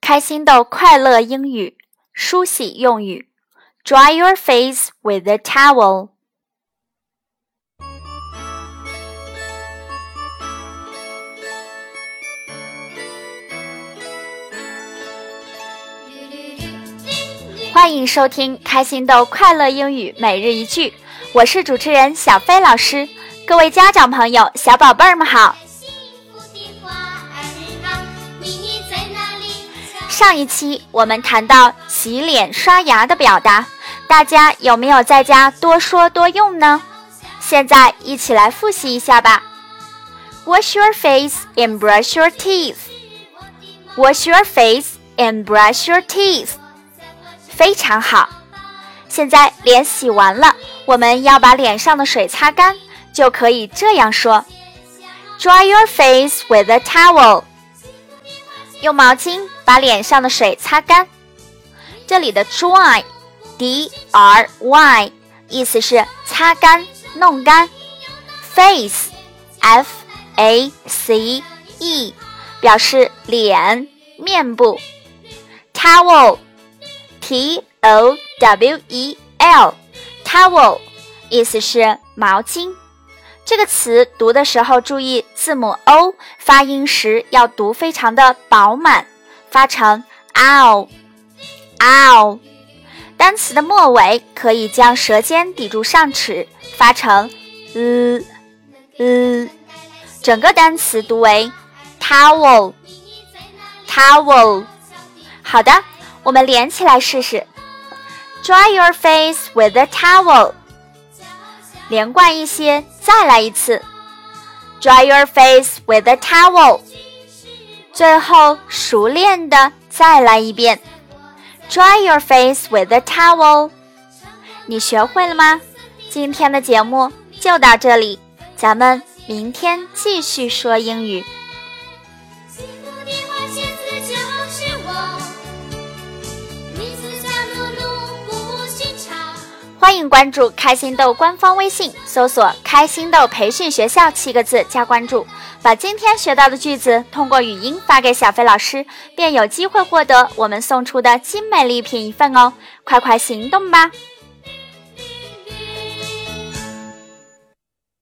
开心的快乐英语梳洗用语：Dry your face with a towel。欢迎收听开心的快乐英语每日一句，我是主持人小飞老师。各位家长朋友、小宝贝儿们好。上一期我们谈到洗脸刷牙的表达，大家有没有在家多说多用呢？现在一起来复习一下吧。Wash your face and brush your teeth. Wash your face and brush your teeth. 非常好，现在脸洗完了，我们要把脸上的水擦干，就可以这样说：Dry your face with a towel。用毛巾把脸上的水擦干。这里的 dry，d r y，意思是擦干、弄干。face，f a c e，表示脸、面部。towel。T O W E L，towel，意思是毛巾。这个词读的时候注意字母 O 发音时要读非常的饱满，发成 ow ow。单词的末尾可以将舌尖抵住上齿，发成 l l。整个单词读为 towel towel。好的。我们连起来试试。Dry your face with a towel。连贯一些，再来一次。Dry your face with a towel。最后熟练的再来一遍。Dry your face with a towel。你学会了吗？今天的节目就到这里，咱们明天继续说英语。欢迎关注开心豆官方微信，搜索“开心豆培训学校”七个字加关注，把今天学到的句子通过语音发给小飞老师，便有机会获得我们送出的精美礼品一份哦！快快行动吧！